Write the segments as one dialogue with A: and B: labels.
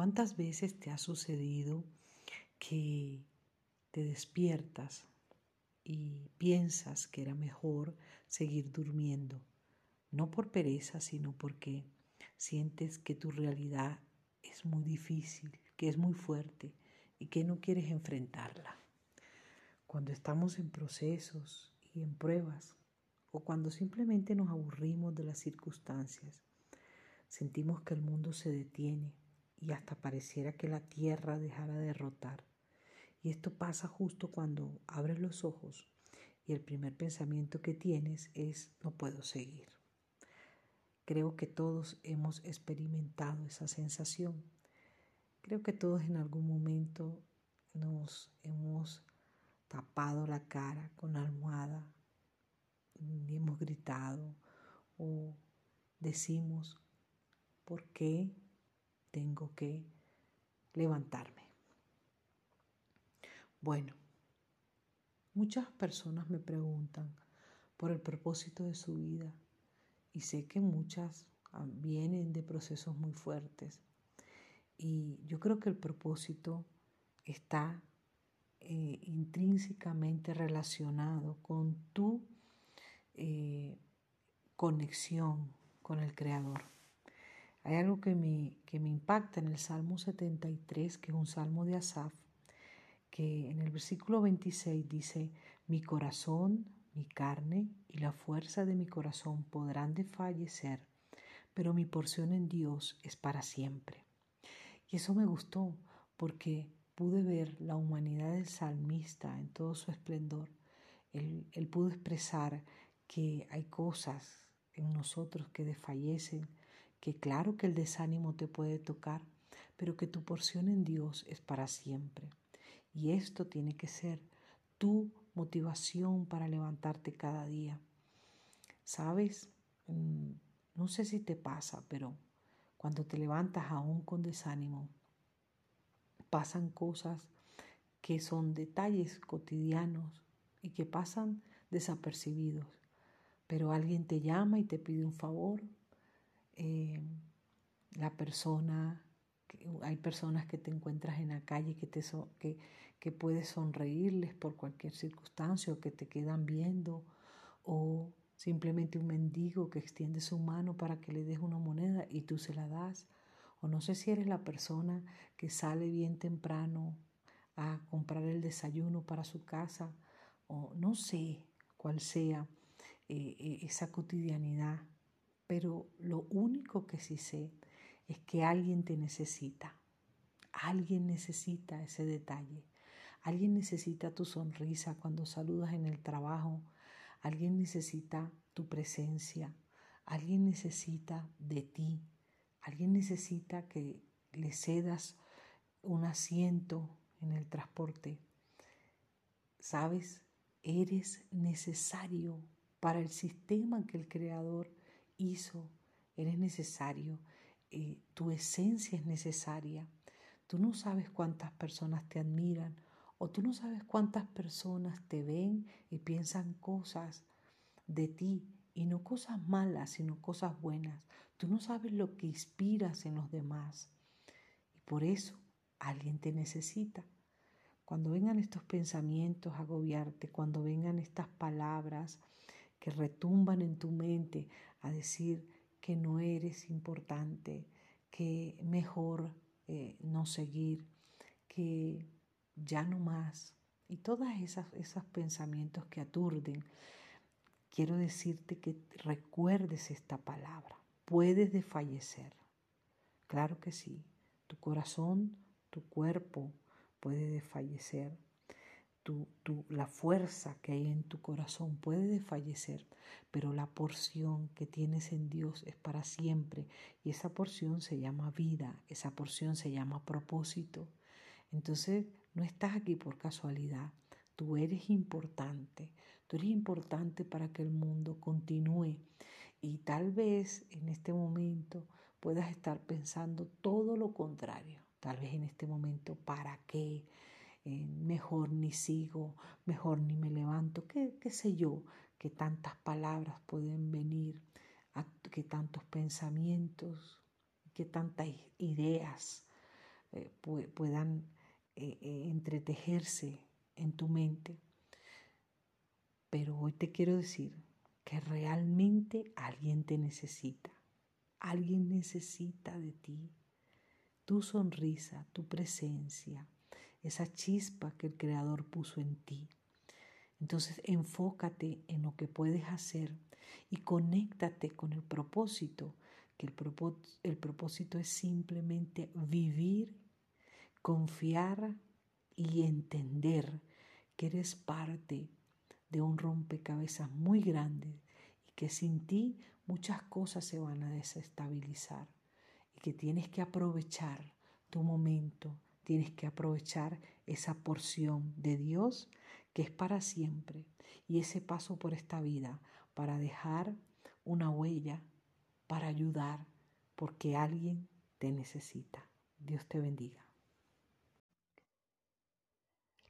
A: ¿Cuántas veces te ha sucedido que te despiertas y piensas que era mejor seguir durmiendo? No por pereza, sino porque sientes que tu realidad es muy difícil, que es muy fuerte y que no quieres enfrentarla. Cuando estamos en procesos y en pruebas, o cuando simplemente nos aburrimos de las circunstancias, sentimos que el mundo se detiene y hasta pareciera que la tierra dejara de rotar. Y esto pasa justo cuando abres los ojos y el primer pensamiento que tienes es no puedo seguir. Creo que todos hemos experimentado esa sensación. Creo que todos en algún momento nos hemos tapado la cara con la almohada y hemos gritado o decimos, ¿por qué tengo que levantarme? Bueno, muchas personas me preguntan por el propósito de su vida y sé que muchas ah, vienen de procesos muy fuertes y yo creo que el propósito está eh, intrínsecamente relacionado con tu eh, conexión con el Creador. Hay algo que me, que me impacta en el Salmo 73, que es un salmo de Asaf, que en el versículo 26 dice, mi corazón, mi carne y la fuerza de mi corazón podrán desfallecer, pero mi porción en Dios es para siempre. Y eso me gustó porque pude ver la humanidad del salmista en todo su esplendor. Él, él pudo expresar que hay cosas en nosotros que desfallecen, que claro que el desánimo te puede tocar, pero que tu porción en Dios es para siempre. Y esto tiene que ser tu motivación para levantarte cada día. ¿Sabes? Mm, no sé si te pasa, pero cuando te levantas aún con desánimo, pasan cosas que son detalles cotidianos y que pasan desapercibidos pero alguien te llama y te pide un favor. Eh, la persona, hay personas que te encuentras en la calle que, te que, que puedes sonreírles por cualquier circunstancia o que te quedan viendo o simplemente un mendigo que extiende su mano para que le des una moneda y tú se la das. O no sé si eres la persona que sale bien temprano a comprar el desayuno para su casa o no sé cuál sea eh, eh, esa cotidianidad, pero lo único que sí sé es que alguien te necesita, alguien necesita ese detalle, alguien necesita tu sonrisa cuando saludas en el trabajo, alguien necesita tu presencia, alguien necesita de ti, alguien necesita que le cedas un asiento en el transporte. Sabes, eres necesario para el sistema que el Creador hizo. Eres necesario, eh, tu esencia es necesaria. Tú no sabes cuántas personas te admiran o tú no sabes cuántas personas te ven y piensan cosas de ti y no cosas malas, sino cosas buenas. Tú no sabes lo que inspiras en los demás. Y por eso alguien te necesita. Cuando vengan estos pensamientos a agobiarte, cuando vengan estas palabras que retumban en tu mente a decir que no eres importante, que mejor eh, no seguir, que ya no más. Y todos esos pensamientos que aturden, quiero decirte que recuerdes esta palabra. Puedes desfallecer. Claro que sí. Tu corazón, tu cuerpo puede desfallecer la fuerza que hay en tu corazón puede desfallecer, pero la porción que tienes en Dios es para siempre y esa porción se llama vida, esa porción se llama propósito. Entonces no estás aquí por casualidad, tú eres importante, tú eres importante para que el mundo continúe y tal vez en este momento puedas estar pensando todo lo contrario, tal vez en este momento, ¿para qué? Eh, mejor ni sigo, mejor ni me levanto, qué, qué sé yo, que tantas palabras pueden venir, que tantos pensamientos, que tantas ideas eh, puedan eh, entretejerse en tu mente. Pero hoy te quiero decir que realmente alguien te necesita. Alguien necesita de ti. Tu sonrisa, tu presencia, esa chispa que el Creador puso en ti. Entonces enfócate en lo que puedes hacer y conéctate con el propósito, que el, el propósito es simplemente vivir, confiar y entender que eres parte de un rompecabezas muy grande y que sin ti muchas cosas se van a desestabilizar y que tienes que aprovechar tu momento, tienes que aprovechar esa porción de Dios que es para siempre y ese paso por esta vida para dejar una huella, para ayudar, porque alguien te necesita. Dios te bendiga.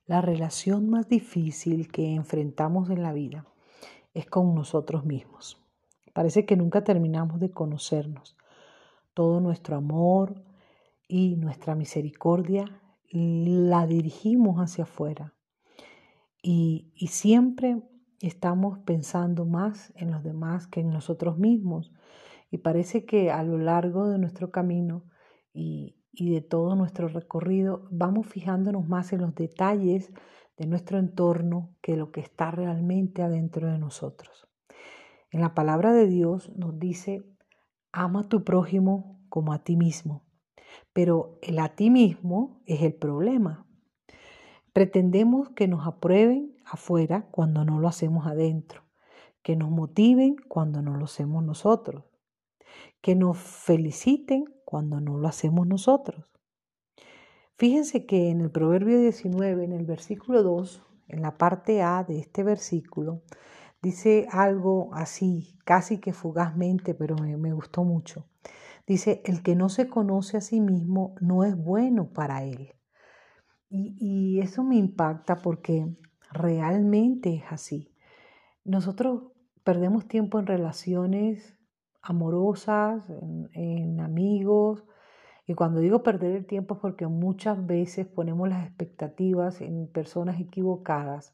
A: La relación más difícil que enfrentamos en la vida es con nosotros mismos. Parece que nunca terminamos de conocernos. Todo nuestro amor y nuestra misericordia la dirigimos hacia afuera. Y, y siempre estamos pensando más en los demás que en nosotros mismos. Y parece que a lo largo de nuestro camino y, y de todo nuestro recorrido, vamos fijándonos más en los detalles de nuestro entorno que lo que está realmente adentro de nosotros. En la palabra de Dios nos dice, ama a tu prójimo como a ti mismo. Pero el a ti mismo es el problema. Pretendemos que nos aprueben afuera cuando no lo hacemos adentro, que nos motiven cuando no lo hacemos nosotros, que nos feliciten cuando no lo hacemos nosotros. Fíjense que en el Proverbio 19, en el versículo 2, en la parte A de este versículo, dice algo así, casi que fugazmente, pero me, gustó mucho. Dice, el que no se conoce a sí mismo no es bueno para él. Y, y eso me impacta porque realmente es así. Nosotros perdemos tiempo en relaciones amorosas, en, amigos. Y cuando digo perder el tiempo es porque muchas veces ponemos las expectativas en personas equivocadas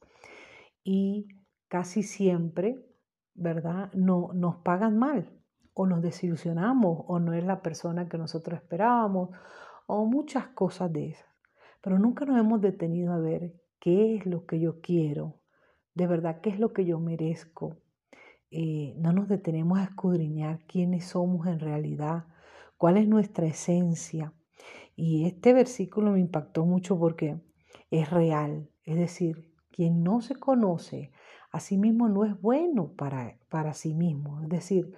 A: y casi siempre, ¿verdad? No nos pagan mal o nos desilusionamos o no es la persona que nosotros esperábamos o muchas cosas de esas. Pero nunca nos hemos detenido a ver qué es lo que yo quiero, de verdad qué es lo que yo merezco, eh, no nos detenemos a escudriñar quiénes somos en realidad, cuál es nuestra esencia. Y este versículo me impactó mucho porque es real, es decir, quien no se conoce a sí mismo no es bueno para, para sí mismo, es decir,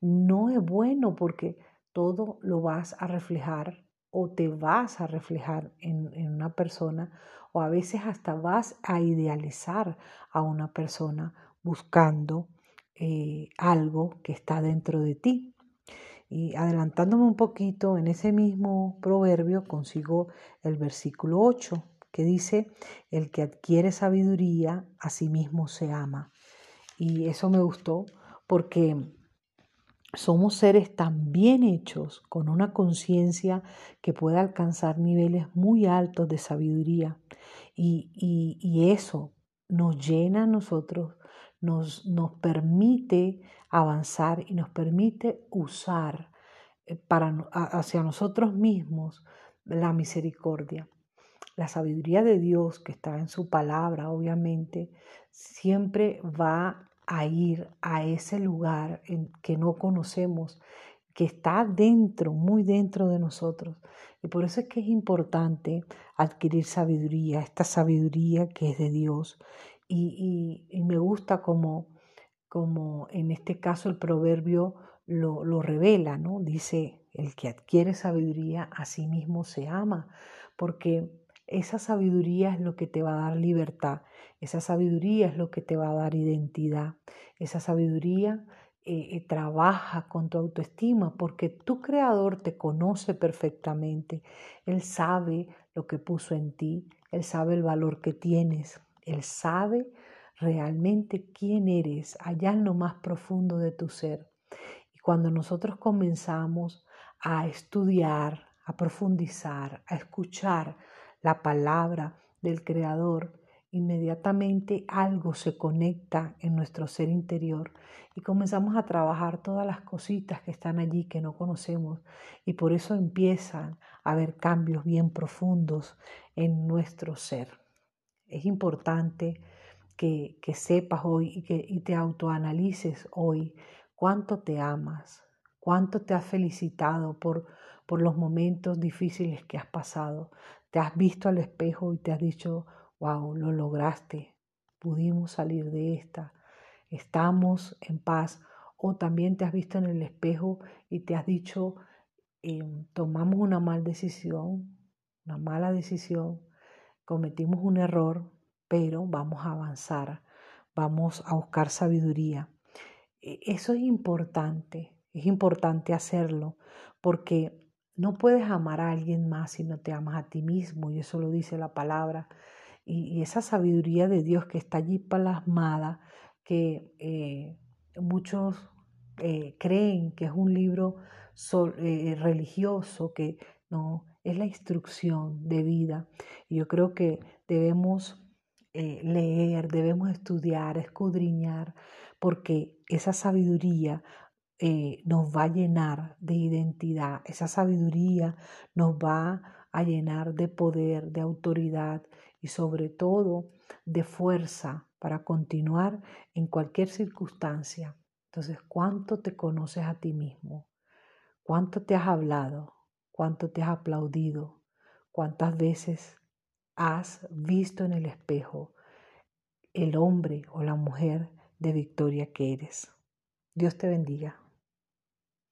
A: no es bueno porque todo lo vas a reflejar o te vas a reflejar en, en, una persona o a veces hasta vas a idealizar a una persona buscando eh, algo que está dentro de ti. Y adelantándome un poquito, en ese mismo proverbio consigo el versículo 8, que dice, el que adquiere sabiduría, a sí mismo se ama. Y eso me gustó porque somos seres tan bien hechos, con una conciencia que puede alcanzar niveles muy altos de sabiduría. Y, y, y eso nos llena a nosotros nos, nos permite avanzar y nos permite usar eh, para, hacia nosotros mismos la misericordia. La sabiduría de Dios que está en su palabra, obviamente, siempre va a ir a ese lugar en que no conocemos, que está dentro, muy dentro de nosotros. Y por eso es que es importante adquirir sabiduría, esta sabiduría que es de Dios y, me gusta como, como en este caso el proverbio lo, lo, revela, ¿no? Dice, el que adquiere sabiduría a sí mismo se ama, porque esa sabiduría es lo que te va a dar libertad, esa sabiduría es lo que te va a dar identidad, esa sabiduría eh, eh, trabaja con tu autoestima porque tu creador te conoce perfectamente, Él sabe lo que puso en ti, Él sabe el valor que tienes, él sabe realmente quién eres allá en lo más profundo de tu ser. Y cuando nosotros comenzamos a estudiar, a profundizar, a escuchar la palabra del Creador, inmediatamente algo se conecta en nuestro ser interior y comenzamos a trabajar todas las cositas que están allí que no conocemos y por eso empiezan a haber cambios bien profundos en nuestro ser. Es importante que, sepas hoy y que y te autoanalices hoy cuánto te amas, cuánto te has felicitado por, por los momentos difíciles que has pasado. Te has visto al espejo y te has dicho, wow, lo lograste, pudimos salir de esta, estamos en paz. O también te has visto en el espejo y te has dicho, em, tomamos una mala decisión, una mala decisión, cometimos un error, pero vamos a avanzar, vamos a buscar sabiduría. E, eso es importante, es importante hacerlo porque no puedes amar a alguien más si no te amas a ti mismo y eso lo dice la palabra. Y, esa sabiduría de Dios que está allí plasmada, que eh, muchos eh, creen que es un libro eh, religioso, que no, es la instrucción de vida. Y yo creo que debemos leer, debemos estudiar, escudriñar, porque esa sabiduría nos va a llenar de identidad, esa sabiduría nos va a llenar de poder, de autoridad y sobre todo de fuerza para continuar en cualquier circunstancia. Entonces, ¿cuánto te conoces a ti mismo? ¿Cuánto te has hablado? ¿Cuánto te has aplaudido? ¿Cuántas veces has visto en el espejo el hombre o la mujer de victoria que eres? Dios te bendiga.